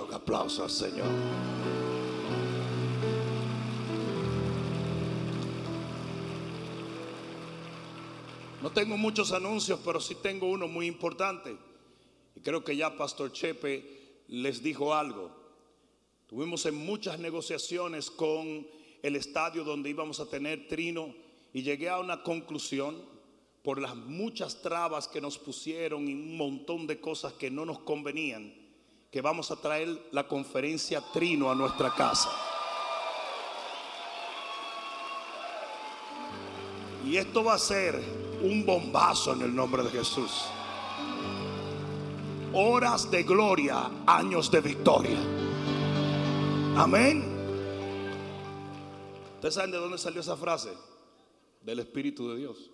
Un aplauso al Señor. No tengo muchos anuncios, pero sí tengo uno muy importante. Y creo que ya Pastor Chepe les dijo algo. Tuvimos en muchas negociaciones con el estadio donde íbamos a tener trino y llegué a una conclusión por las muchas trabas que nos pusieron y un montón de cosas que no nos convenían, que vamos a traer la conferencia trino a nuestra casa. Y esto va a ser un bombazo en el nombre de Jesús. Horas de gloria, años de victoria. Amén. ¿Ustedes saben de dónde salió esa frase? Del Espíritu de Dios.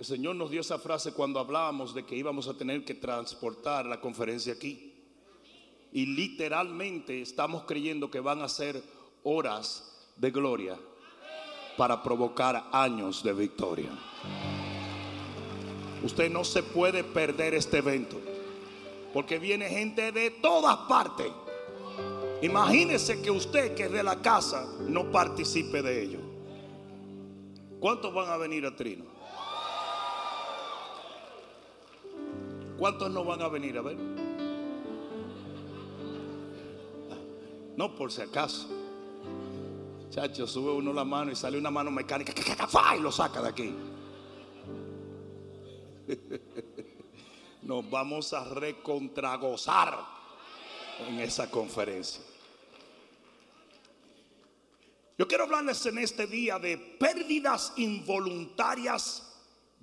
El Señor nos dio esa frase cuando hablábamos de que íbamos a tener que transportar la conferencia aquí. Y literalmente estamos creyendo que van a ser horas de gloria para provocar años de victoria. Usted no se puede perder este evento. Porque viene gente de todas partes. Imagínese que usted que es de la casa no participe de ello. ¿Cuántos van a venir a Trino? ¿Cuántos no van a venir a ver? No, por si acaso. Chacho, sube uno la mano y sale una mano mecánica y lo saca de aquí. Nos vamos a recontragozar en esa conferencia. Yo quiero hablarles en este día de pérdidas involuntarias,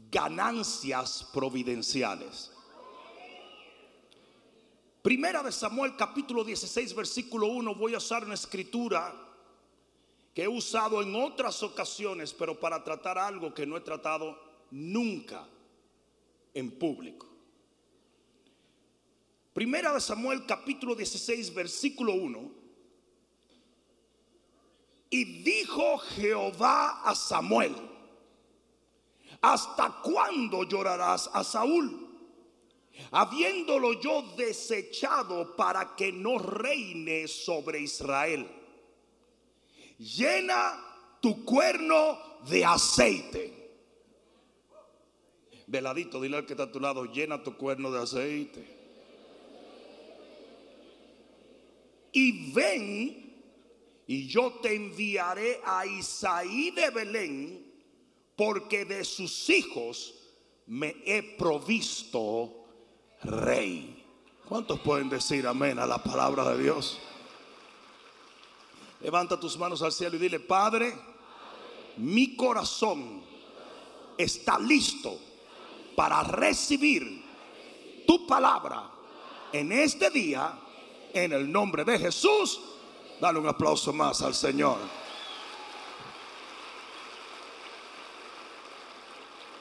ganancias providenciales. Primera de Samuel capítulo 16 versículo 1 voy a usar una escritura que he usado en otras ocasiones, pero para tratar algo que no he tratado nunca en público. Primera de Samuel capítulo 16 versículo 1. Y dijo Jehová a Samuel, ¿hasta cuándo llorarás a Saúl? Habiéndolo yo desechado para que no reine sobre Israel llena tu cuerno de aceite. Veladito, dile al que está a tu lado, llena tu cuerno de aceite. Y ven, y yo te enviaré a Isaí de Belén, porque de sus hijos me he provisto rey. ¿Cuántos pueden decir amén a la palabra de Dios? Levanta tus manos al cielo y dile, Padre, mi corazón está listo para recibir tu palabra en este día, en el nombre de Jesús. Dale un aplauso más al Señor.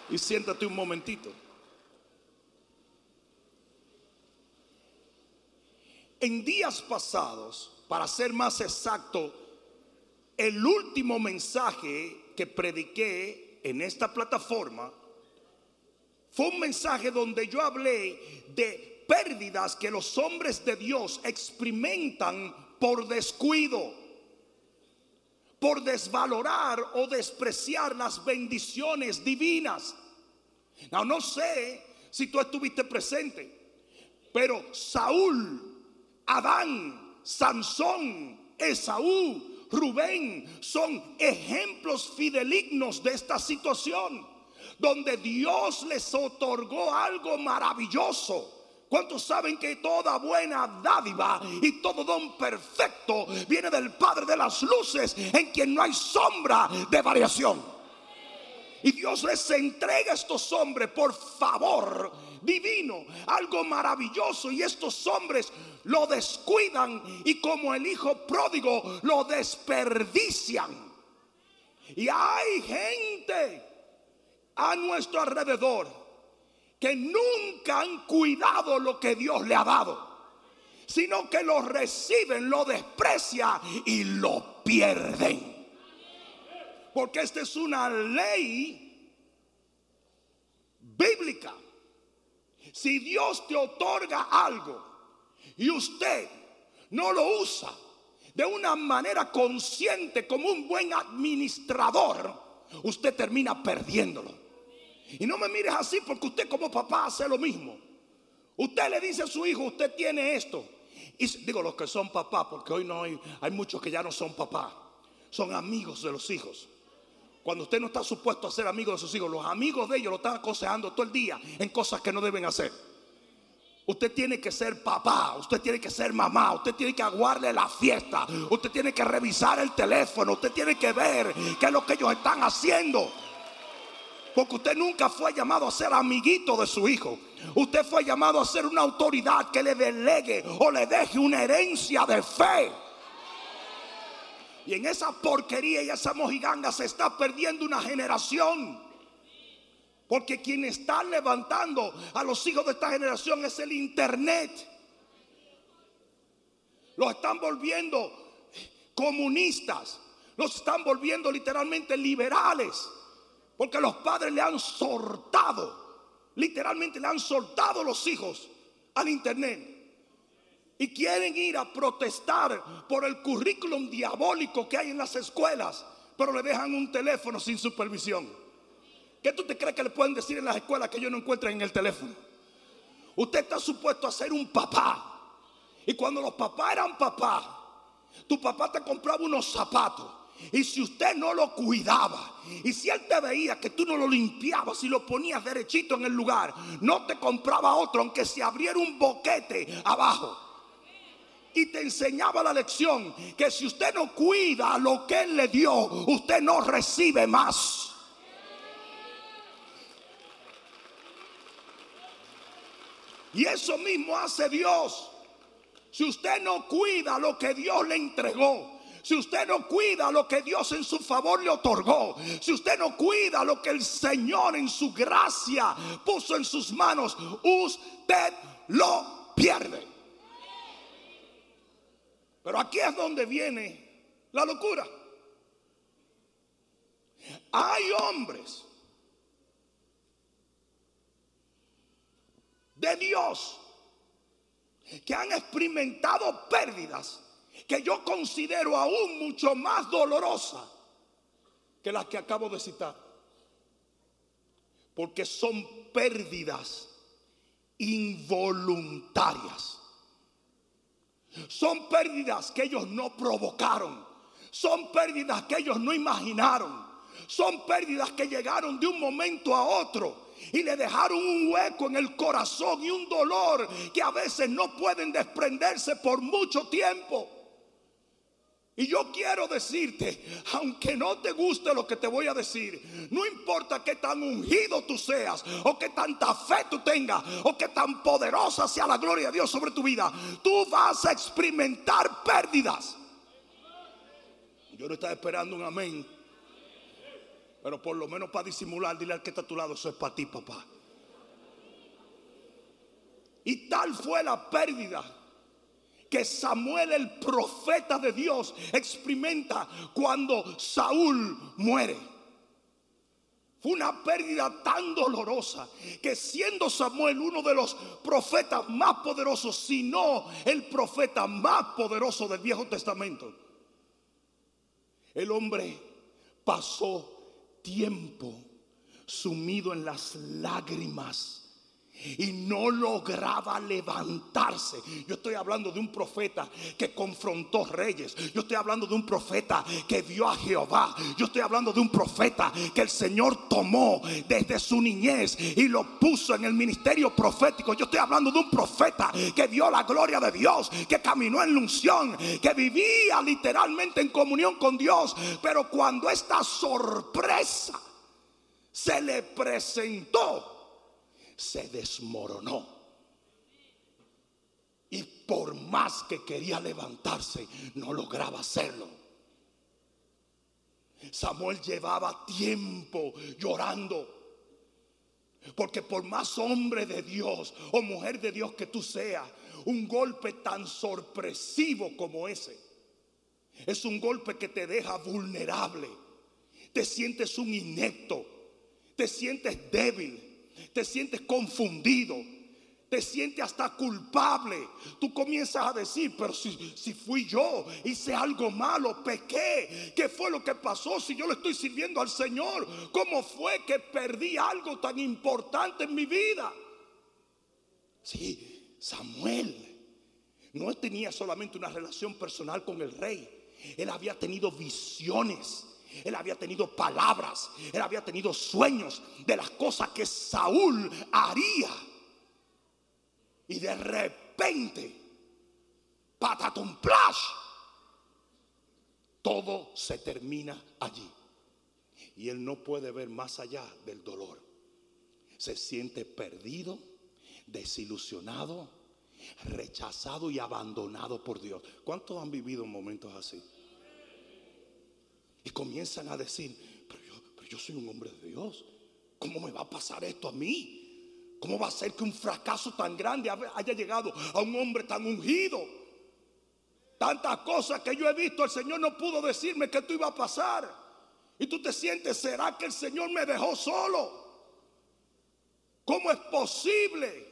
Y siéntate un momentito. En días pasados, para ser más exacto, el último mensaje que prediqué en esta plataforma fue un mensaje donde yo hablé de pérdidas que los hombres de Dios experimentan por descuido, por desvalorar o despreciar las bendiciones divinas. No, sé si tú estuviste presente, pero Saúl, Adán, Sansón, Esaú, Rubén son ejemplos fidelignos de esta situación, donde Dios les otorgó algo maravilloso. ¿Cuántos saben que toda buena dádiva y todo don perfecto viene del Padre de las Luces, en quien no hay sombra de variación? Y Dios les entrega a estos hombres por favor divino, algo maravilloso. Y estos hombres lo descuidan y como el hijo pródigo lo desperdician. Y hay gente a nuestro alrededor que nunca han cuidado lo que Dios le ha dado, sino que lo reciben, lo desprecian y lo pierden. Porque esta es una ley bíblica. Si Dios te otorga algo, y usted no lo usa de una manera consciente como un buen administrador, usted termina perdiéndolo. Y no me mires así porque usted como papá hace lo mismo. Usted le dice a su hijo, usted tiene esto. Y digo los que son papás, porque hoy no hay, hay muchos que ya no son papás, son amigos de los hijos. Cuando usted no está supuesto a ser amigo de sus hijos, los amigos de ellos lo están aconsejando todo el día en cosas que no deben hacer. Usted tiene que ser papá, usted tiene que ser mamá, usted tiene que aguarle la fiesta, usted tiene que revisar el teléfono, usted tiene que ver qué es lo que ellos están haciendo. Porque usted nunca fue llamado a ser amiguito de su hijo. Usted fue llamado a ser una autoridad que le delegue o le deje una herencia de fe. Y en esa porquería y esa mojiganga se está perdiendo una generación. Porque quien está levantando a los hijos de esta generación es el Internet. Los están volviendo comunistas. Los están volviendo literalmente liberales. Porque los padres le han soltado. Literalmente le han soltado los hijos al Internet. Y quieren ir a protestar por el currículum diabólico que hay en las escuelas. Pero le dejan un teléfono sin supervisión. ¿Qué tú te crees que le pueden decir en las escuelas que ellos no encuentran en el teléfono? Usted está supuesto a ser un papá. Y cuando los papás eran papás, tu papá te compraba unos zapatos. Y si usted no lo cuidaba, y si él te veía que tú no lo limpiabas y lo ponías derechito en el lugar, no te compraba otro, aunque se abriera un boquete abajo. Y te enseñaba la lección que si usted no cuida lo que él le dio, usted no recibe más. Y eso mismo hace Dios. Si usted no cuida lo que Dios le entregó, si usted no cuida lo que Dios en su favor le otorgó, si usted no cuida lo que el Señor en su gracia puso en sus manos, usted lo pierde. Pero aquí es donde viene la locura. Hay hombres de Dios que han experimentado pérdidas que yo considero aún mucho más dolorosas que las que acabo de citar. Porque son pérdidas involuntarias. Son pérdidas que ellos no provocaron. Son pérdidas que ellos no imaginaron. Son pérdidas que llegaron de un momento a otro y le dejaron un hueco en el corazón y un dolor que a veces no pueden desprenderse por mucho tiempo. Y yo quiero decirte, aunque no te guste lo que te voy a decir, no importa qué tan ungido tú seas, o qué tanta fe tú tengas, o qué tan poderosa sea la gloria de Dios sobre tu vida, tú vas a experimentar pérdidas. Yo no estaba esperando un amén. Pero por lo menos para disimular, dile al que está a tu lado, eso es para ti, papá. Y tal fue la pérdida que Samuel, el profeta de Dios, experimenta cuando Saúl muere. Fue una pérdida tan dolorosa que siendo Samuel uno de los profetas más poderosos, si no el profeta más poderoso del Viejo Testamento, el hombre pasó tiempo sumido en las lágrimas y no lograba levantarse. Yo estoy hablando de un profeta que confrontó reyes. Yo estoy hablando de un profeta que vio a Jehová. Yo estoy hablando de un profeta que el Señor tomó desde su niñez y lo puso en el ministerio profético. Yo estoy hablando de un profeta que vio la gloria de Dios, que caminó en la unción, que vivía literalmente en comunión con Dios. Pero cuando esta sorpresa se le presentó, se desmoronó. Y por más que quería levantarse, no lograba hacerlo. Samuel llevaba tiempo llorando. Porque por más hombre de Dios o mujer de Dios que tú seas, un golpe tan sorpresivo como ese, es un golpe que te deja vulnerable. Te sientes un inepto, te sientes débil, te sientes confundido, te sientes hasta culpable. Tú comienzas a decir, pero si, si, fui yo, hice algo malo, pequé. ¿Qué fue lo que pasó si yo le estoy sirviendo al Señor? ¿Cómo fue que perdí algo tan importante en mi vida? Sí, Samuel no tenía solamente una relación personal con el rey. Él había tenido visiones. Él había tenido palabras. Él había tenido sueños de las cosas que Saúl haría. Y de repente, patatum plash, todo se termina allí. Y él no puede ver más allá del dolor. Se siente perdido, desilusionado, rechazado y abandonado por Dios. ¿Cuántos han vivido momentos así? Y comienzan a decir, pero yo, pero yo soy un hombre de Dios. ¿Cómo me va a pasar esto a mí? ¿Cómo va a ser que un fracaso tan grande haya llegado a un hombre tan ungido? Tantas cosas que yo he visto, el Señor no pudo decirme que esto iba a pasar. Y tú te sientes, ¿será que el Señor me dejó solo? ¿Cómo es posible?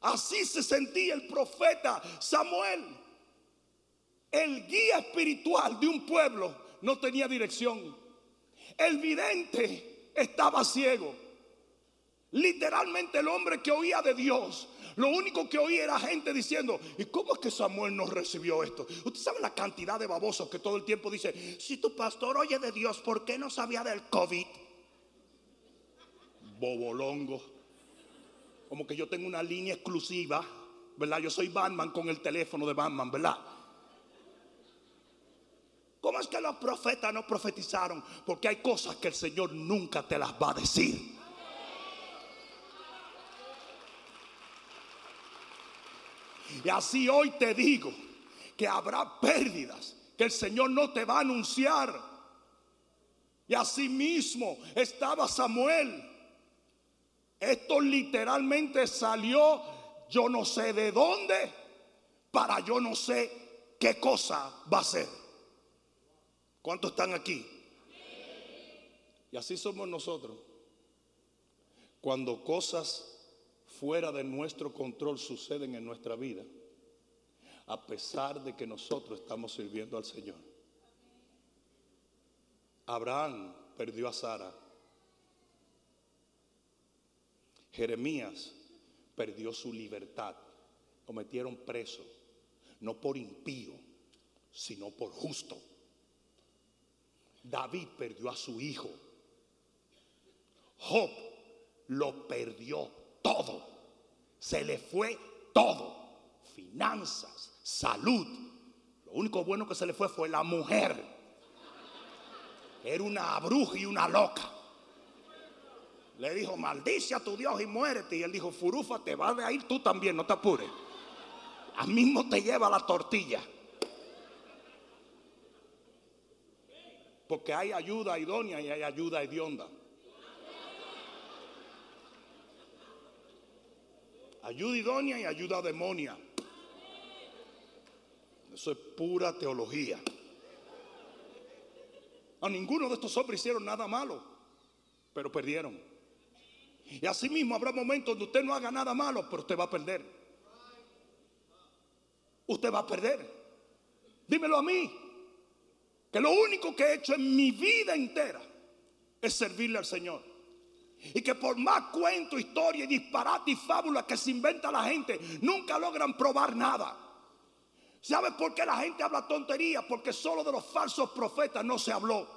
Así se sentía el profeta Samuel. El guía espiritual de un pueblo no tenía dirección. El vidente estaba ciego. Literalmente el hombre que oía de Dios, lo único que oía era gente diciendo, ¿y cómo es que Samuel no recibió esto? Usted sabe la cantidad de babosos que todo el tiempo dice, si tu pastor oye de Dios, ¿por qué no sabía del COVID? Bobolongo. Como que yo tengo una línea exclusiva, ¿verdad? Yo soy Batman con el teléfono de Batman, ¿verdad? ¿Cómo es que los profetas no profetizaron? Porque hay cosas que el Señor nunca te las va a decir. Y así hoy te digo que habrá pérdidas que el Señor no te va a anunciar. Y así mismo estaba Samuel. Esto literalmente salió yo no sé de dónde para yo no sé qué cosa va a ser. ¿Cuántos están aquí? Y así somos nosotros. Cuando cosas fuera de nuestro control suceden en nuestra vida, a pesar de que nosotros estamos sirviendo al Señor. Abraham perdió a Sara. Jeremías perdió su libertad. Lo metieron preso, no por impío, sino por justo. David perdió a su hijo. Job lo perdió todo. Se le fue todo. Finanzas, salud. Lo único bueno que se le fue fue la mujer. Era una bruja y una loca. Le dijo, maldice a tu Dios y muérete. Y él dijo, Furufa, te vas a ir tú también, no te apures. A mismo te lleva la tortilla. Porque hay ayuda idónea y hay ayuda hedionda. Ayuda idónea y ayuda demonia. Eso es pura teología. A ninguno de estos hombres hicieron nada malo, pero perdieron. Y así mismo habrá momentos donde usted no haga nada malo, pero usted va a perder. Usted va a perder. Dímelo a mí, que lo único que he hecho en mi vida entera es servirle al Señor. Y que por más cuento, historia, disparate y fábula que se inventa la gente, nunca logran probar nada. ¿Sabes por qué la gente habla tonterías? Porque solo de los falsos profetas no se habló.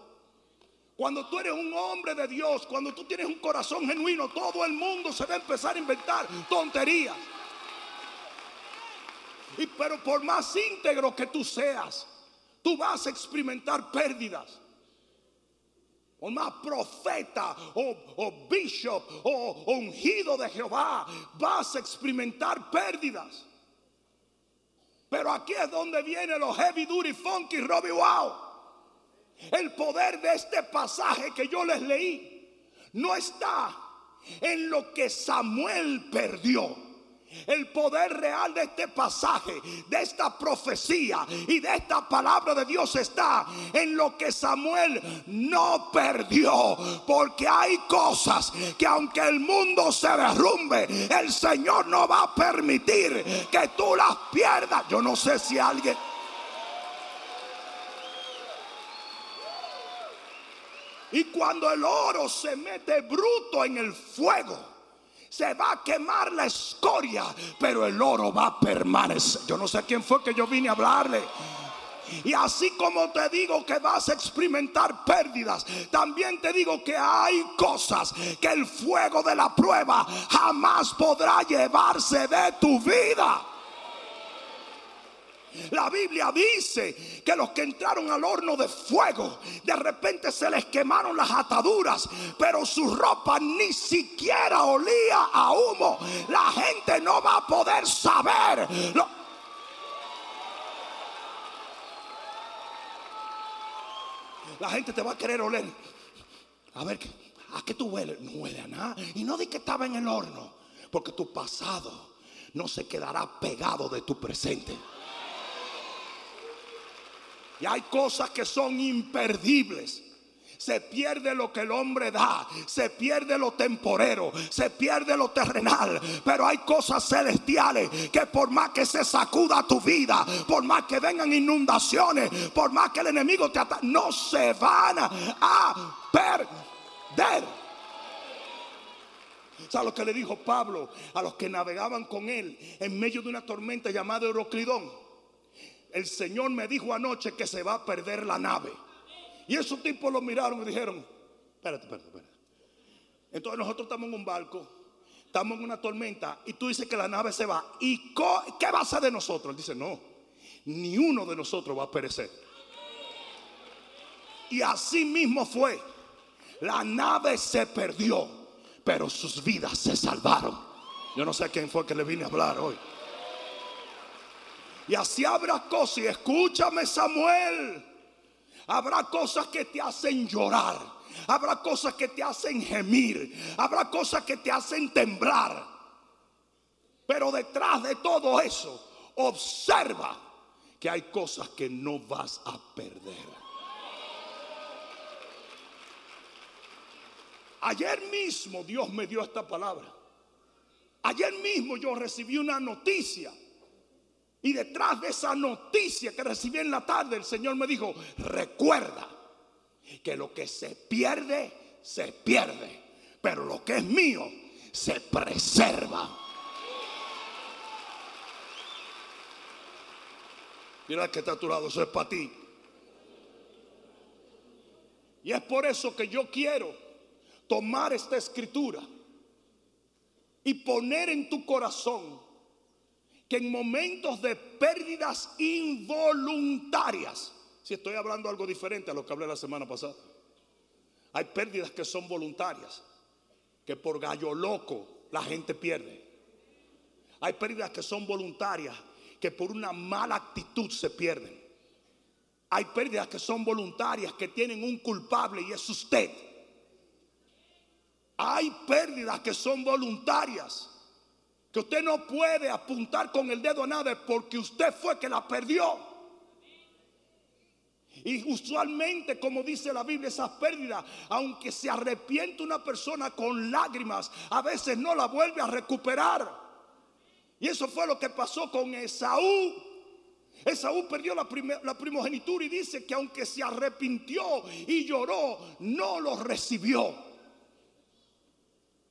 Cuando tú eres un hombre de Dios, cuando tú tienes un corazón genuino, todo el mundo se va a empezar a inventar tonterías. Y pero por más íntegro que tú seas, tú vas a experimentar pérdidas o más profeta o, bishop o, ungido de Jehová, vas a experimentar pérdidas. Pero aquí es donde viene los heavy duty funky Robbie Wow. El poder de este pasaje que yo les leí no está en lo que Samuel perdió. El poder real de este pasaje, de esta profecía y de esta palabra de Dios está en lo que Samuel no perdió. Porque hay cosas que aunque el mundo se derrumbe, el Señor no va a permitir que tú las pierdas. Yo no sé si alguien... Y cuando el oro se mete bruto en el fuego, se va a quemar la escoria, pero el oro va a permanecer. Yo no sé quién fue que yo vine a hablarle. Y así como te digo que vas a experimentar pérdidas, también te digo que hay cosas que el fuego de la prueba jamás podrá llevarse de tu vida. La Biblia dice que los que entraron al horno de fuego, de repente se les quemaron las ataduras, pero su ropa ni siquiera olía a humo. La gente no va a poder saber. La gente te va a querer oler. A ver, ¿a qué tú hueles? No huele a nada. Y no di que estaba en el horno, porque tu pasado no se quedará pegado de tu presente. Y hay cosas que son imperdibles. Se pierde lo que el hombre da, se pierde lo temporero, se pierde lo terrenal, pero hay cosas celestiales que por más que se sacuda tu vida, por más que vengan inundaciones, por más que el enemigo te ataque, no se van a perder. ¿Sabes lo que le dijo Pablo a los que navegaban con él en medio de una tormenta llamada Euroclidón? El Señor me dijo anoche que se va a perder la nave. Y esos tipos lo miraron y dijeron, espérate, espérate, espérate. Entonces nosotros estamos en un barco, estamos en una tormenta y tú dices que la nave se va. ¿Y qué va a ser de nosotros? Él dice, no, ni uno de nosotros va a perecer. Y así mismo fue. La nave se perdió, pero sus vidas se salvaron. Yo no sé quién fue que le vine a hablar hoy. Y así habrá cosas, y escúchame Samuel, habrá cosas que te hacen llorar, habrá cosas que te hacen gemir, habrá cosas que te hacen temblar. Pero detrás de todo eso, observa que hay cosas que no vas a perder. Ayer mismo Dios me dio esta palabra. Ayer mismo yo recibí una noticia y detrás de esa noticia que recibí en la tarde, el Señor me dijo, recuerda que lo que se pierde, se pierde. Pero lo que es mío, se preserva. Mira que está a tu lado, eso es para ti. Y es por eso que yo quiero tomar esta escritura y poner en tu corazón que en momentos de pérdidas involuntarias, si estoy hablando algo diferente a lo que hablé la semana pasada, hay pérdidas que son voluntarias, que por gallo loco la gente pierde. Hay pérdidas que son voluntarias, que por una mala actitud se pierden. Hay pérdidas que son voluntarias, que tienen un culpable y es usted. Hay pérdidas que son voluntarias que usted no puede apuntar con el dedo a nada porque usted fue que la perdió. Y usualmente, como dice la Biblia, esas pérdidas, aunque se arrepiente una persona con lágrimas, a veces no la vuelve a recuperar. Y eso fue lo que pasó con Esaú. Esaú perdió la, la primogenitura y dice que aunque se arrepintió y lloró, no lo recibió.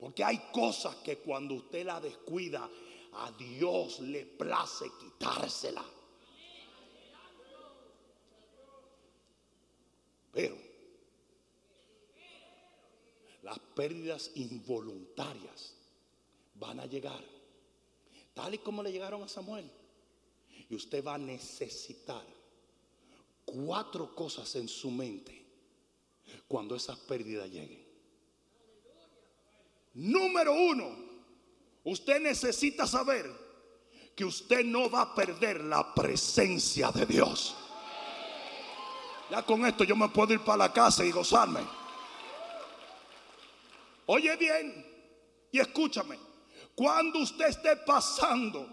Porque hay cosas que cuando usted la descuida, a Dios le place quitársela. Pero las pérdidas involuntarias van a llegar, tal y como le llegaron a Samuel. Y usted va a necesitar cuatro cosas en su mente cuando esas pérdidas lleguen. Número uno, usted necesita saber que usted no va a perder la presencia de Dios. Ya con esto yo me puedo ir para la casa y gozarme. Oye bien y escúchame. Cuando usted esté pasando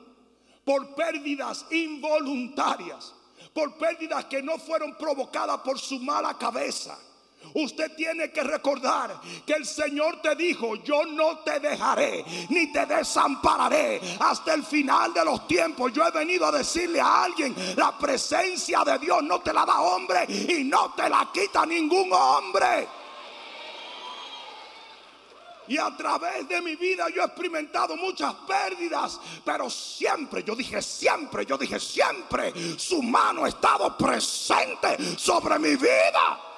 por pérdidas involuntarias, por pérdidas que no fueron provocadas por su mala cabeza, Usted tiene que recordar que el Señor te dijo, yo no te dejaré ni te desampararé hasta el final de los tiempos. Yo he venido a decirle a alguien, la presencia de Dios no te la da hombre y no te la quita ningún hombre. Y a través de mi vida yo he experimentado muchas pérdidas, pero siempre, yo dije siempre, yo dije siempre, su mano ha estado presente sobre mi vida.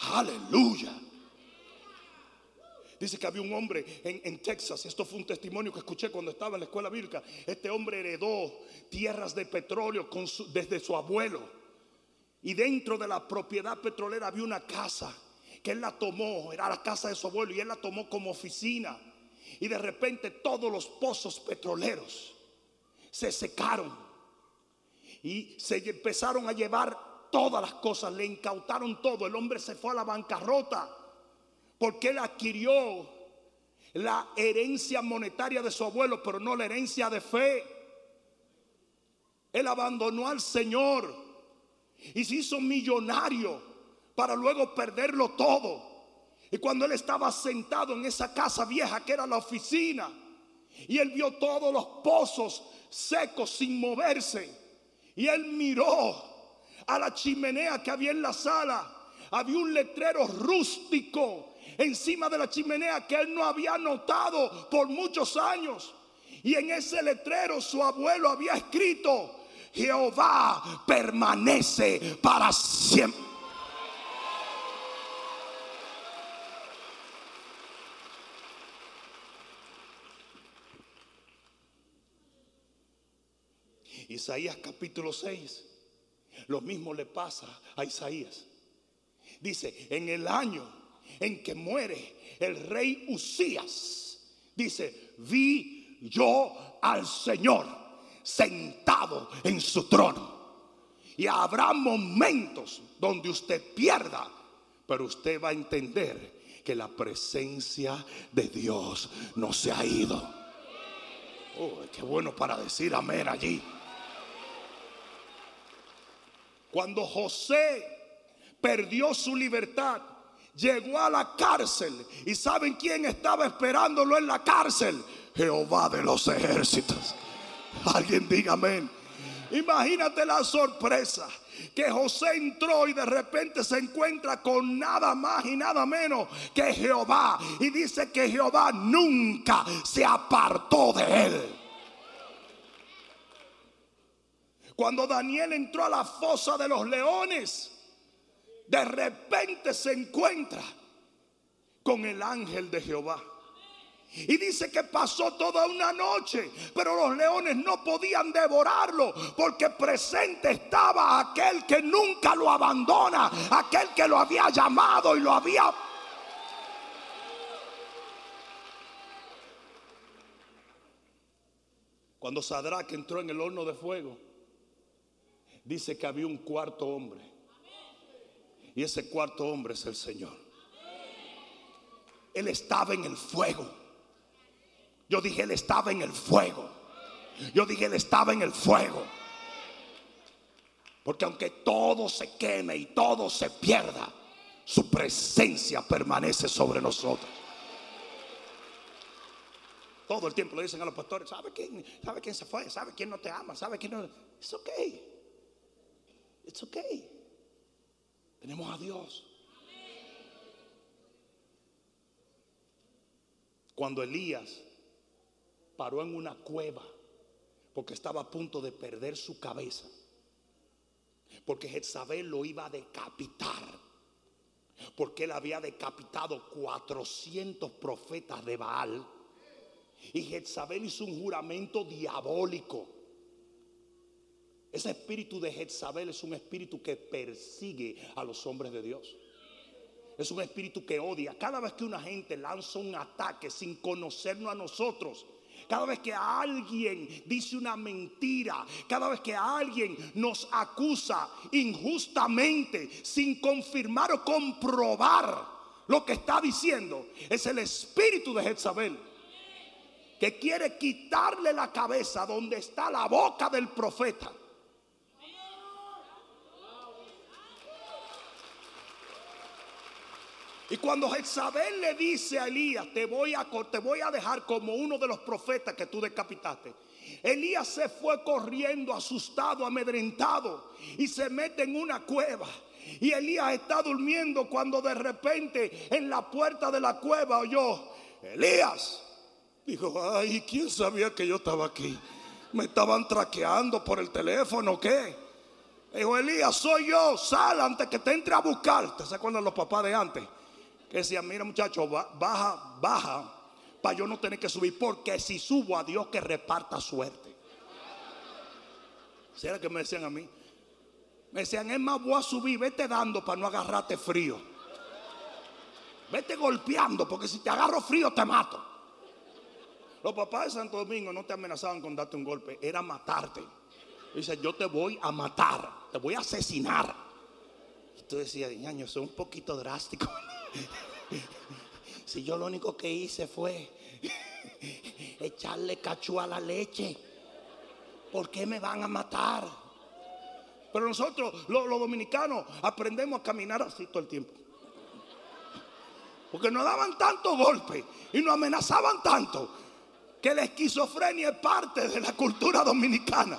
Aleluya. Dice que había un hombre en, Texas, esto fue un testimonio que escuché cuando estaba en la escuela bíblica. Este hombre heredó tierras de petróleo desde su abuelo. Y dentro de la propiedad petrolera había una casa que él la tomó, era la casa de su abuelo, y él la tomó como oficina. Y de repente todos los pozos petroleros se secaron y se empezaron a llevar todas las cosas, le incautaron todo. El hombre se fue a la bancarrota porque él adquirió la herencia monetaria de su abuelo, pero no la herencia de fe. Él abandonó al Señor y se hizo millonario para luego perderlo todo. Y cuando él estaba sentado en esa casa vieja que era la oficina, y él vio todos los pozos secos sin moverse, y él miró a la chimenea que había en la sala. Había un letrero rústico encima de la chimenea que él no había notado por muchos años. Y en ese letrero su abuelo había escrito, Jehová permanece para siempre. Isaías capítulo 6 lo mismo le pasa a Isaías. Dice, en el año en que muere el rey Usías, dice, vi yo al Señor sentado en su trono. Y habrá momentos donde usted pierda, pero usted va a entender que la presencia de Dios no se ha ido. Oh, qué bueno para decir amén allí. Cuando José perdió su libertad, llegó a la cárcel. ¿Y saben quién estaba esperándolo en la cárcel? Jehová de los ejércitos. Alguien diga amén. Imagínate la sorpresa que José entró y de repente se encuentra con nada más y nada menos que Jehová. Y dice que Jehová nunca se apartó de él. Cuando Daniel entró a la fosa de los leones, de repente se encuentra con el ángel de Jehová. Y dice que pasó toda una noche, pero los leones no podían devorarlo porque presente estaba aquel que nunca lo abandona, aquel que lo había llamado y lo había... Cuando Sadrach entró en el horno de fuego, dice que había un cuarto hombre. Y ese cuarto hombre es el Señor. Él estaba en el fuego. Yo dije, Él estaba en el fuego. Yo dije, Él estaba en el fuego. Porque aunque todo se queme y todo se pierda, su presencia permanece sobre nosotros. Todo el tiempo le dicen a los pastores, ¿sabe quién, ¿sabe quién se fue? ¿Sabe quién no te ama? ¿Sabe quién no? Es ok. It's okay. Tenemos a Dios. Cuando Elías paró en una cueva porque estaba a punto de perder su cabeza, porque Jezabel lo iba a decapitar, porque él había decapitado 400 profetas de Baal, y Jezabel hizo un juramento diabólico ese espíritu de Jezabel es un espíritu que persigue a los hombres de Dios. Es un espíritu que odia. Cada vez que una gente lanza un ataque sin conocernos a nosotros, cada vez que alguien dice una mentira, cada vez que alguien nos acusa injustamente sin confirmar o comprobar lo que está diciendo es el espíritu de Jezabel que quiere quitarle la cabeza donde está la boca del profeta. Y cuando Jezabel le dice a Elías, te voy a, te voy a dejar como uno de los profetas que tú decapitaste. Elías se fue corriendo, asustado, amedrentado, y se mete en una cueva. Y Elías está durmiendo cuando de repente en la puerta de la cueva oyó, Elías. Dijo, ay, ¿quién sabía que yo estaba aquí? ¿Me estaban traqueando por el teléfono qué? Dijo, Elías, soy yo, sal antes que te entre a buscar. ¿Te acuerdan los papás de antes? Que decía, mira muchacho, baja, baja, para yo no tener que subir, porque si subo a Dios que reparta suerte. ¿Será que me decían a mí? Me decían, es más, voy a subir, vete dando para no agarrarte frío. Vete golpeando, porque si te agarro frío te mato. Los papás de Santo Domingo no te amenazaban con darte un golpe, era matarte. Dice, yo te voy a matar, te voy a asesinar. Y tú decías, ñaño, eso es un poquito drástico. Si yo lo único que hice fue echarle cachú a la leche, ¿por qué me van a matar? Pero nosotros, los, dominicanos, aprendemos a caminar así todo el tiempo. Porque nos daban tanto golpe y nos amenazaban tanto que la esquizofrenia es parte de la cultura dominicana.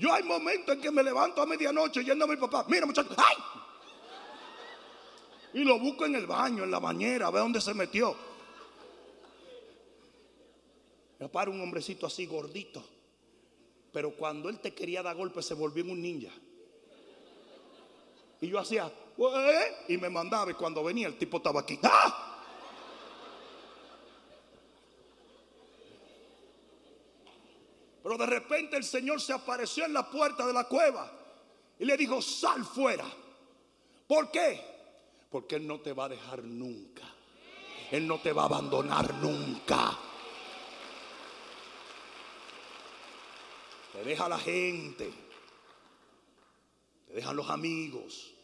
Yo hay momentos en que me levanto a medianoche yendo a mi papá. Mira, muchachos, ¡ay! Y lo busco en el baño, en la bañera, a ver dónde se metió. Me para un hombrecito así gordito. Pero cuando él te quería dar golpe, se volvió en un ninja. Y yo hacía, y me mandaba. Y cuando venía, el tipo estaba aquí. ¡Ah! Pero de repente el Señor se apareció en la puerta de la cueva y le dijo, sal fuera. ¿Por qué? Porque Él no te va a dejar nunca. Él no te va a abandonar nunca. Te deja la gente. Te dejan los amigos.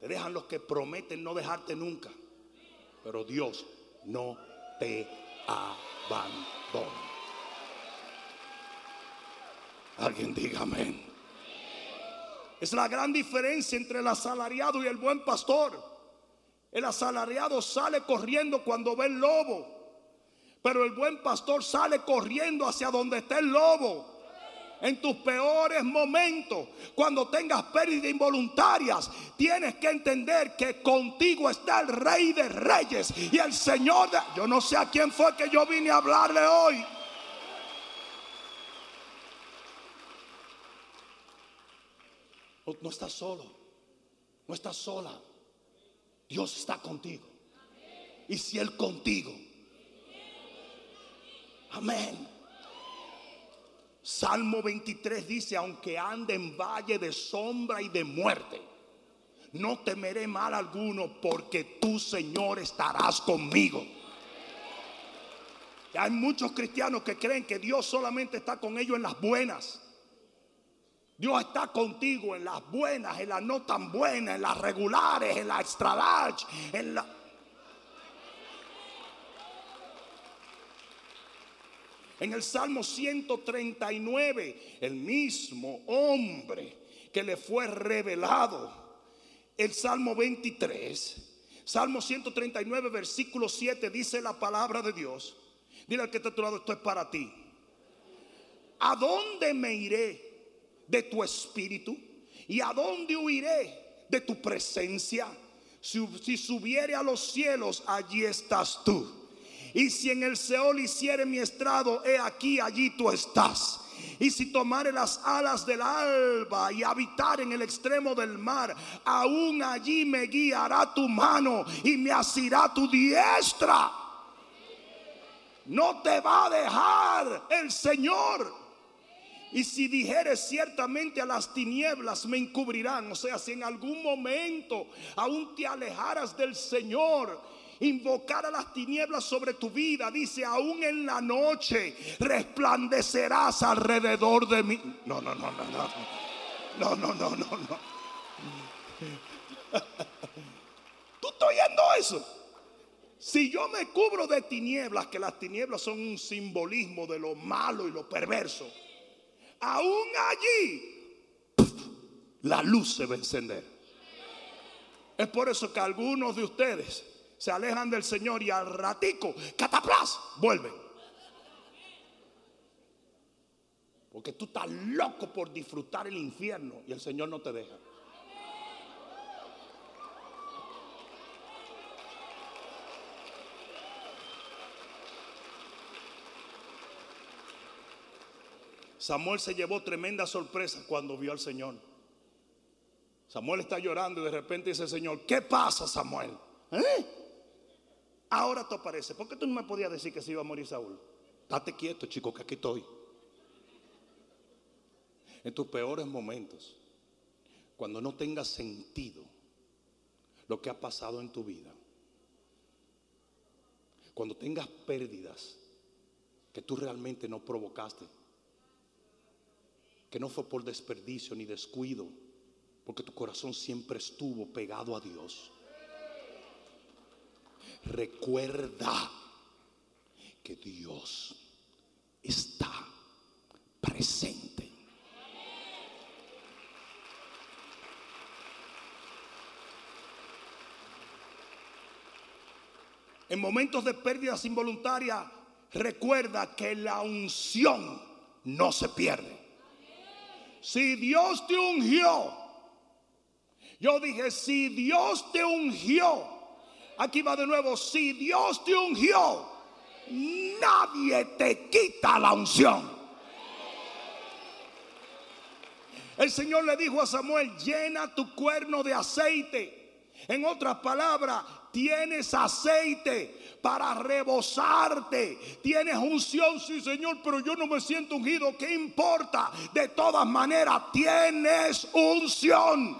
Te dejan los que prometen no dejarte nunca. Pero Dios no te abandona. Alguien diga amén. Es la gran diferencia entre el asalariado y el buen pastor. El asalariado sale corriendo cuando ve el lobo, pero el buen pastor sale corriendo hacia donde está el lobo. En tus peores momentos, cuando tengas pérdidas involuntarias, tienes que entender que contigo está el rey de reyes y el Señor de... Yo no sé a quién fue que yo vine a hablarle hoy. No, estás solo, no estás sola. Dios está contigo. Y si Él contigo, amén. Salmo 23 dice, aunque ande en valle de sombra y de muerte, no temeré mal alguno porque tú, Señor, estarás conmigo. hay muchos cristianos que creen que Dios solamente está con ellos en las buenas. Dios está contigo en las buenas, en las no tan buenas, en las regulares, en las extra large, en la... En el Salmo 139, el mismo hombre que le fue revelado, el Salmo 23, Salmo 139, versículo 7, dice la palabra de Dios. Dile al que está a tu lado, esto es para ti. ¿A dónde me iré? De tu espíritu? ¿Y a dónde huiré de tu presencia? Si, subiere a los cielos, allí estás tú. Y si en el Seol hiciere mi estrado, he aquí, allí tú estás. Y si tomare las alas del alba y habitar en el extremo del mar, aún allí me guiará tu mano y me asirá tu diestra. No te va a dejar el Señor. Y si dijeres ciertamente a las tinieblas me encubrirán, o sea, si en algún momento aún te alejaras del Señor, invocar a las tinieblas sobre tu vida, dice, aún en la noche resplandecerás alrededor de mí. No, no, no, no, no. No, no, no, no, no. ¿Tú estás oyendo eso? Si yo me cubro de tinieblas, que las tinieblas son un simbolismo de lo malo y lo perverso, aún allí la luz se va a encender. Es por eso que algunos de ustedes se alejan del Señor y al ratico, cataplas, vuelven. Porque tú estás loco por disfrutar el infierno y el Señor no te deja. Samuel se llevó tremenda sorpresa cuando vio al Señor. Samuel está llorando y de repente dice Señor, ¿qué pasa Samuel? ¿Eh? Ahora tú apareces. ¿Por qué tú no me podías decir que se iba a morir Saúl? Date quieto, chico, que aquí estoy. En tus peores momentos, cuando no tengas sentido lo que ha pasado en tu vida, cuando tengas pérdidas que tú realmente no provocaste, que no fue por desperdicio ni descuido, porque tu corazón siempre estuvo pegado a Dios. Recuerda que Dios está presente. En momentos de pérdidas involuntarias, recuerda que la unción no se pierde. Si Dios te ungió, yo dije, si Dios te ungió, aquí va de nuevo, si Dios te ungió, nadie te quita la unción. El Señor le dijo a Samuel, llena tu cuerno de aceite. En otras palabras, tienes aceite para rebosarte. Tienes unción, sí Señor, pero yo no me siento ungido. ¿Qué importa? De todas maneras, tienes unción.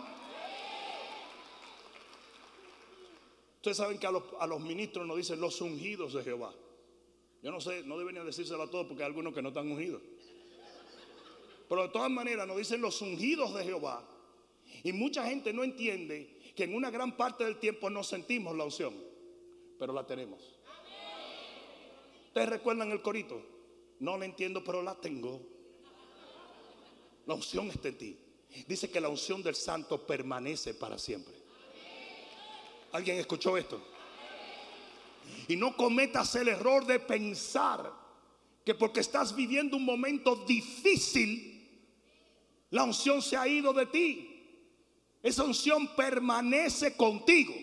Ustedes saben que a los, ministros nos dicen los ungidos de Jehová. Yo no sé, no deberían decírselo a todos porque hay algunos que no están ungidos. Pero de todas maneras nos dicen los ungidos de Jehová. Y mucha gente no entiende que en una gran parte del tiempo no sentimos la unción, pero la tenemos. ¿Ustedes recuerdan el corito? No la entiendo, pero la tengo. La unción está en ti. Dice que la unción del santo permanece para siempre. ¿Alguien escuchó esto? Y no cometas el error de pensar que porque estás viviendo un momento difícil, la unción se ha ido de ti. Esa unción permanece contigo.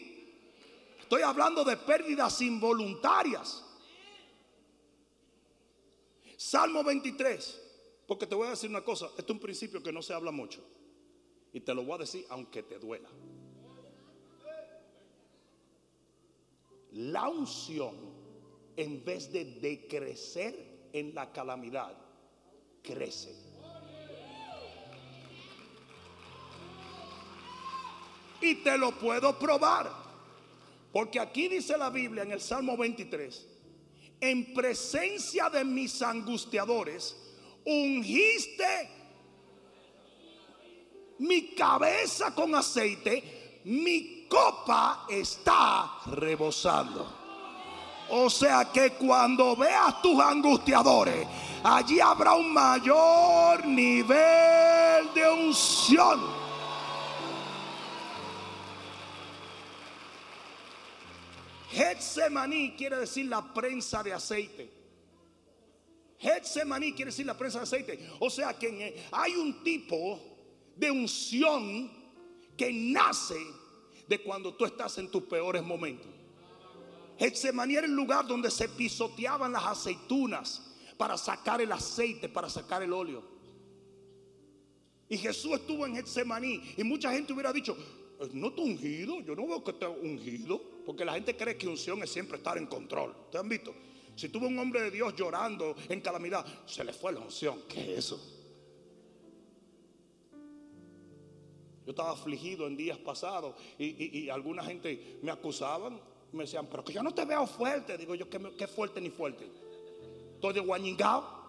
Estoy hablando de pérdidas involuntarias. Salmo 23. Porque te voy a decir una cosa, esto es un principio que no se habla mucho. Y te lo voy a decir aunque te duela. La unción, en vez de decrecer en la calamidad, crece. Y te lo puedo probar. Porque aquí dice la Biblia en el Salmo 23 en presencia de mis angustiadores, ungiste mi cabeza con aceite, mi copa está rebosando. O sea que cuando veas tus angustiadores, allí habrá un mayor nivel de unción. Getsemaní quiere decir la prensa de aceite. Getsemaní quiere decir la prensa de aceite. O sea que hay un tipo de unción que nace de cuando tú estás en tus peores momentos. Getsemaní era el lugar donde se pisoteaban las aceitunas para sacar el aceite, para sacar el óleo. Y Jesús estuvo en Getsemaní y mucha gente hubiera dicho, no está ungido, yo no veo que esté ungido. Porque la gente cree que unción es siempre estar en control. ¿Ustedes han visto? Si tuvo un hombre de Dios llorando en calamidad, se le fue la unción. ¿Qué es eso? Yo estaba afligido en días pasados y, alguna gente me acusaban. Me decían, pero que yo no te veo fuerte. Digo yo, ¿qué, fuerte ni fuerte? Estoy de guañingao.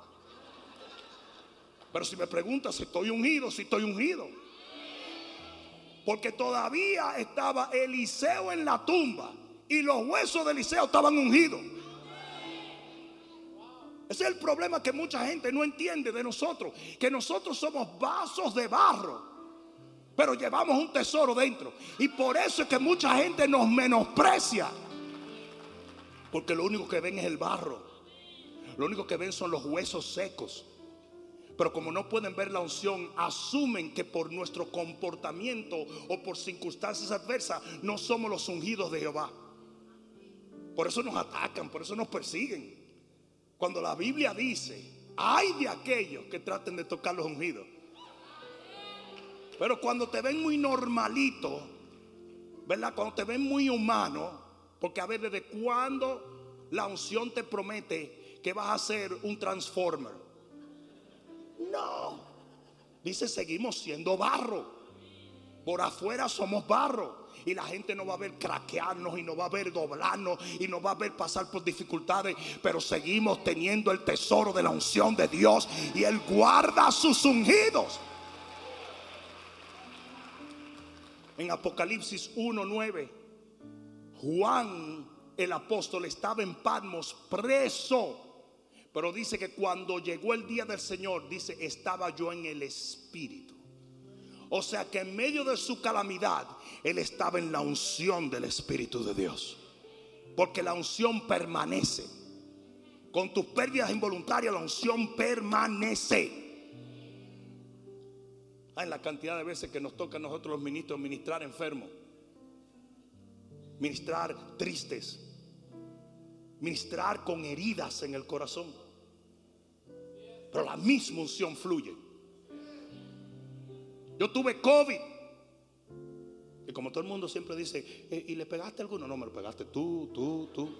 Pero si me preguntas si estoy ungido, si estoy ungido. Porque todavía estaba Eliseo en la tumba y los huesos de Eliseo estaban ungidos. Ese es el problema que mucha gente no entiende de nosotros, que nosotros somos vasos de barro, pero llevamos un tesoro dentro. Y por eso es que mucha gente nos menosprecia, porque lo único que ven es el barro, lo único que ven son los huesos secos. Pero como no pueden ver la unción, asumen que por nuestro comportamiento o por circunstancias adversas no somos los ungidos de Jehová. Por eso nos atacan, por eso nos persiguen. Cuando la Biblia dice, hay de aquellos que traten de tocar los ungidos. Pero cuando te ven muy normalito, ¿verdad? Cuando te ven muy humano, porque a ver, ¿desde cuando la unción te promete que vas a ser un transformer? No. Dice, seguimos siendo barro. Por afuera somos barro. Y la gente no va a ver craquearnos y no va a ver doblarnos y no va a ver pasar por dificultades. Pero seguimos teniendo el tesoro de la unción de Dios. Y Él guarda sus ungidos. En Apocalipsis 1.9, Juan el apóstol estaba en Patmos preso pero dice que cuando llegó el día del Señor, dice, estaba yo en el Espíritu. O sea que en medio de su calamidad, él estaba en la unción del Espíritu de Dios. Porque la unción permanece. Con tus pérdidas involuntarias, la unción permanece. Hay la cantidad de veces que nos toca a nosotros los ministros ministrar enfermos, ministrar tristes, ministrar con heridas en el corazón. Pero la misma unción fluye. Yo tuve COVID. Y como todo el mundo siempre dice, eh, ¿y le pegaste alguno? No, me lo pegaste tú, tú, tú.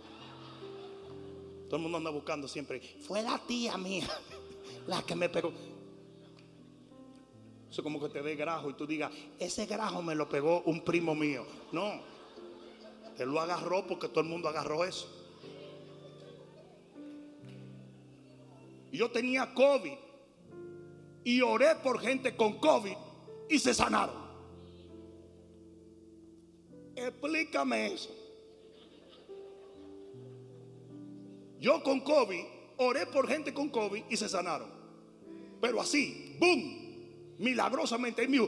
Todo el mundo anda buscando siempre. Fue la tía mía la que me pegó. Eso es como que te dé grajo y tú digas, ese grajo me lo pegó un primo mío. No, te lo agarró porque todo el mundo agarró eso. Yo tenía COVID y oré por gente con COVID y se sanaron. Explícame eso. Yo con COVID oré por gente con COVID y se sanaron. Pero así, ¡boom! Milagrosamente, mío,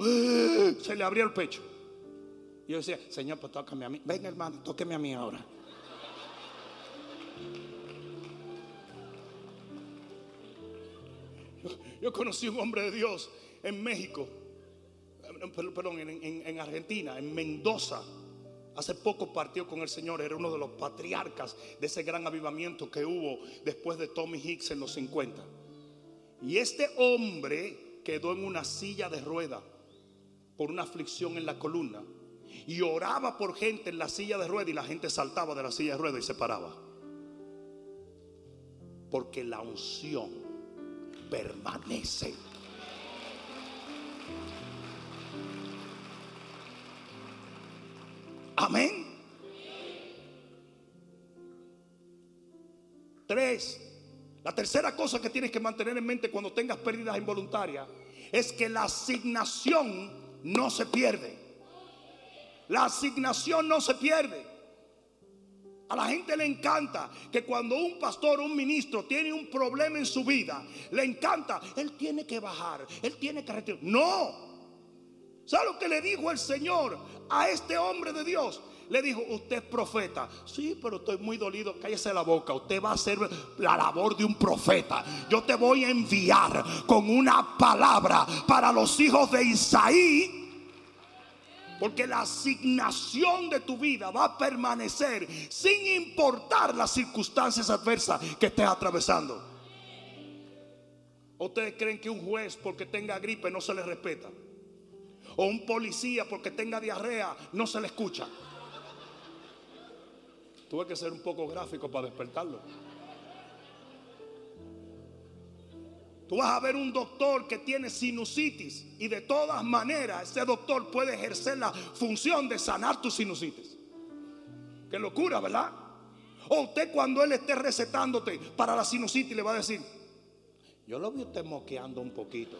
se le abrió el pecho. Y yo decía, Señor, pues tócame a mí. Venga, hermano, tóqueme a mí ahora. Yo conocí un hombre de Dios en México, perdón, en, Argentina, en Mendoza. Hace poco partió con el Señor, era uno de los patriarcas de ese gran avivamiento que hubo después de Tommy Hicks en los 50. Y este hombre quedó en una silla de rueda por una aflicción en la columna y oraba por gente en la silla de rueda y la gente saltaba de la silla de rueda y se paraba. Porque la unción permanece. Amén. Tres. La tercera cosa que tienes que mantener en mente cuando tengas pérdidas involuntarias es que la asignación no se pierde. La asignación no se pierde. A la gente le encanta que cuando un pastor, un ministro tiene un problema en su vida, le encanta, él tiene que bajar, él tiene que retirar. No. ¿Sabe lo que le dijo el Señor a este hombre de Dios? Le dijo, usted es profeta. Sí, pero estoy muy dolido. Cállese la boca. Usted va a hacer la labor de un profeta. Yo te voy a enviar con una palabra para los hijos de Isaí porque la asignación de tu vida va a permanecer sin importar las circunstancias adversas que estés atravesando. ¿Ustedes creen que un juez porque tenga gripe no se le respeta? ¿O un policía porque tenga diarrea no se le escucha? Tuve que ser un poco gráfico para despertarlo. Tú vas a ver un doctor que tiene sinusitis y de todas maneras ese doctor puede ejercer la función de sanar tu sinusitis. Qué locura, ¿verdad? O usted cuando él esté recetándote para la sinusitis le va a decir, yo lo vi usted moqueando un poquito.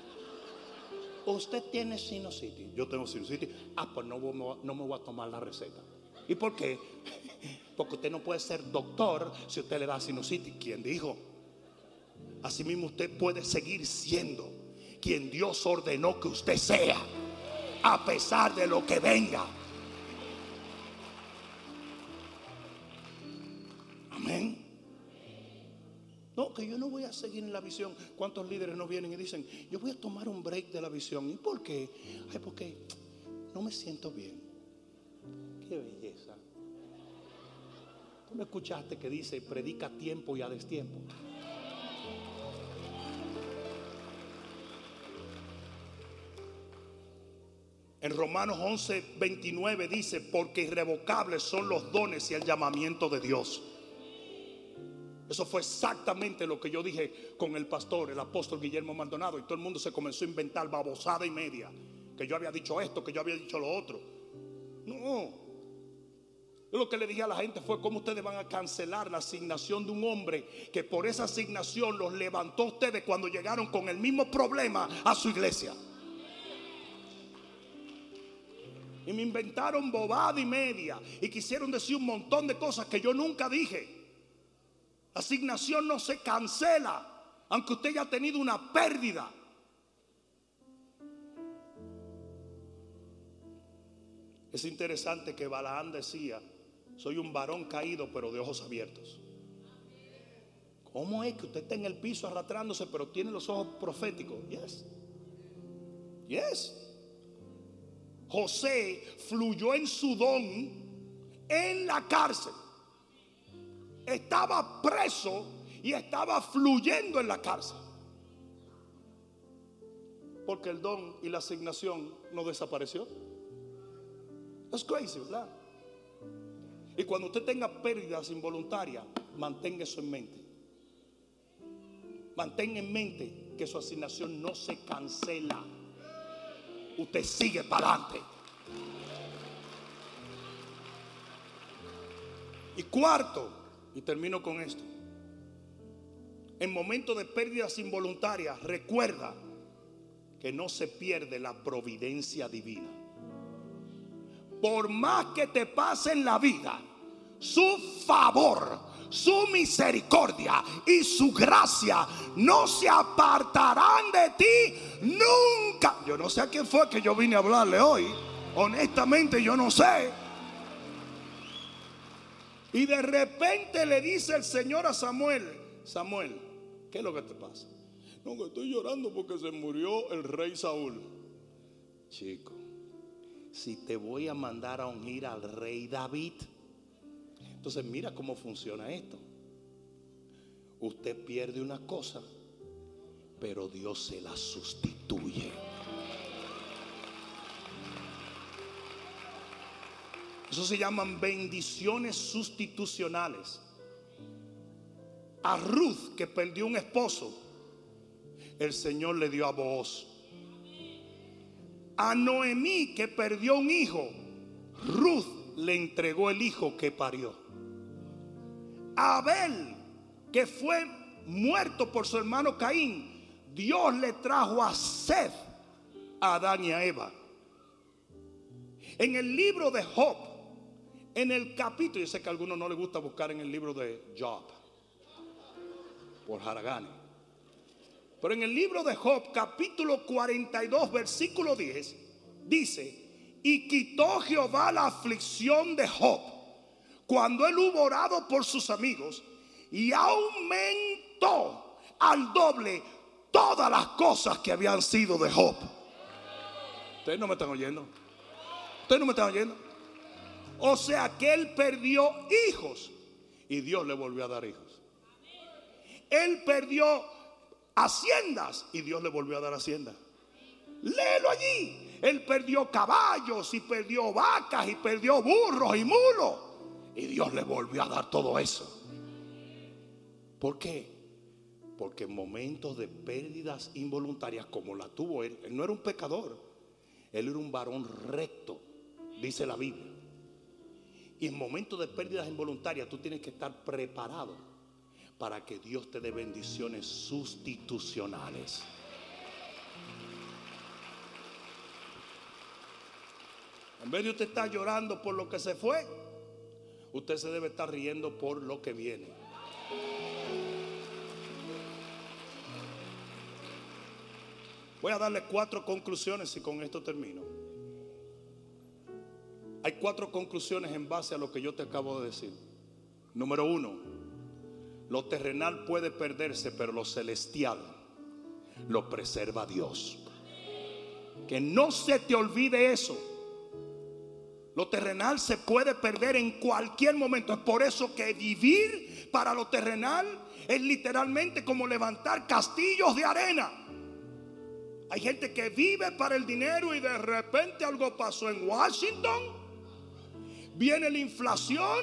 usted tiene sinusitis. Yo tengo sinusitis. Ah, pues no, no me voy a tomar la receta. ¿Y por qué? Porque usted no puede ser doctor si usted le da sinusitis. ¿Quién dijo? Asimismo usted puede seguir siendo quien Dios ordenó que usted sea. A pesar de lo que venga. Amén. No, que yo no voy a seguir en la visión. ¿Cuántos líderes no vienen y dicen, yo voy a tomar un break de la visión? ¿Y por qué? Ay, porque no me siento bien. Qué belleza. Tú me escuchaste que dice, predica tiempo y a destiempo. En Romanos 11, 29 dice, porque irrevocables son los dones y el llamamiento de Dios. Eso fue exactamente lo que yo dije con el pastor, el apóstol Guillermo Maldonado. Y todo el mundo se comenzó a inventar babosada y media. Que yo había dicho esto, que yo había dicho lo otro. No. Lo que le dije a la gente fue cómo ustedes van a cancelar la asignación de un hombre que por esa asignación los levantó ustedes cuando llegaron con el mismo problema a su iglesia. Y me inventaron bobada y media. Y quisieron decir un montón de cosas que yo nunca dije. La asignación no se cancela, aunque usted haya tenido una pérdida. Es interesante que Balaán decía, soy un varón caído pero de ojos abiertos. ¿Cómo es que usted está en el piso arrastrándose pero tiene los ojos proféticos? Yes. Yes. José fluyó en su don en la cárcel estaba preso y estaba fluyendo en la cárcel. Porque el don y la asignación no desapareció. Es crazy, ¿verdad? Y cuando usted tenga pérdidas involuntarias, mantenga eso en mente. Mantenga en mente que su asignación no se cancela. Usted sigue para adelante. Y cuarto, y termino con esto. En momentos de pérdidas involuntarias, recuerda que no se pierde la providencia divina. Por más que te pase en la vida, su favor, su misericordia y su gracia no se apartarán de ti nunca. Yo no sé a quién fue que yo vine a hablarle hoy. Honestamente yo no sé. Y de repente le dice el Señor a Samuel, Samuel, ¿qué es lo que te pasa? No, que estoy llorando porque se murió el rey Saúl. Chico, si te voy a mandar a ungir al rey David, entonces mira cómo funciona esto. Usted pierde una cosa, pero Dios se la sustituye. Eso se llaman bendiciones sustitucionales. A Ruth, que perdió un esposo, el Señor le dio a voz. A Noemí, que perdió un hijo, Ruth le entregó el hijo que parió. Abel, que fue muerto por su hermano Caín, Dios le trajo a Seth, a Adán y a Eva. En el libro de Job, en el capítulo, yo sé que a algunos no les gusta buscar en el libro de Job, por Haragani. Pero en el libro de Job, capítulo 42, versículo 10, dice, y quitó Jehová la aflicción de Job cuando él hubo orado por sus amigos y aumentó al doble todas las cosas que habían sido de Job. Ustedes no me están oyendo. Ustedes no me están oyendo. O sea que él perdió hijos y Dios le volvió a dar hijos. Él perdió haciendas y Dios le volvió a dar haciendas. Léelo allí. Él perdió caballos y perdió vacas y perdió burros y mulos. Y Dios le volvió a dar todo eso. ¿Por qué? Porque en momentos de pérdidas involuntarias como la tuvo él, él no era un pecador. Él era un varón recto, dice la Biblia. Y en momentos de pérdidas involuntarias tú tienes que estar preparado para que Dios te dé bendiciones sustitucionales. En vez de usted estar llorando por lo que se fue, usted se debe estar riendo por lo que viene. Voy a darle cuatro conclusiones y con esto termino. Hay cuatro conclusiones en base a lo que yo te acabo de decir. Número uno, lo terrenal puede perderse, pero lo celestial lo preserva Dios. Que no se te olvide eso. Lo terrenal se puede perder en cualquier momento. Es por eso que vivir para lo terrenal es literalmente como levantar castillos de arena. Hay gente que vive para el dinero y de repente algo pasó en Washington viene la inflación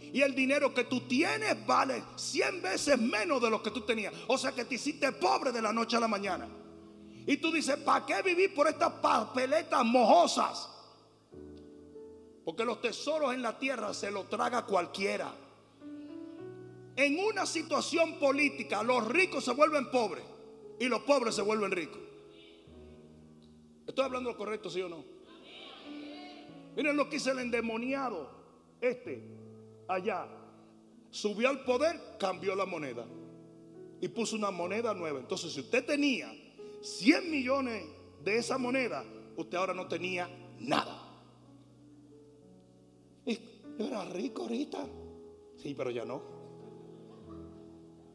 y el dinero que tú tienes vale 100 veces menos de lo que tú tenías. O sea que te hiciste pobre de la noche a la mañana. Y tú dices, ¿para qué vivir por estas papeletas mojosas? Porque los tesoros en la tierra se los traga cualquiera. En una situación política, los ricos se vuelven pobres y los pobres se vuelven ricos. ¿Estoy hablando lo correcto, sí o no? Miren lo que hizo el endemoniado. Este, allá. Subió al poder, cambió la moneda. Y puso una moneda nueva. Entonces, si usted tenía 100 millones de esa moneda, usted ahora no tenía nada. Y era rico ahorita. Sí, pero ya no.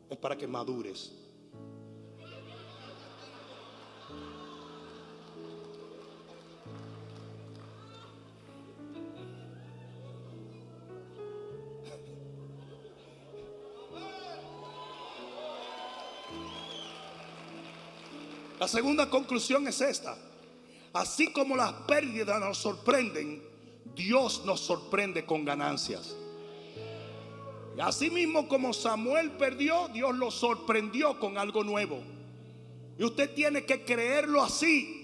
Es para que madures. La segunda conclusión es esta. Así como las pérdidas nos sorprenden, Dios nos sorprende con ganancias. Así mismo como Samuel perdió, Dios lo sorprendió con algo nuevo. Y usted tiene que creerlo así.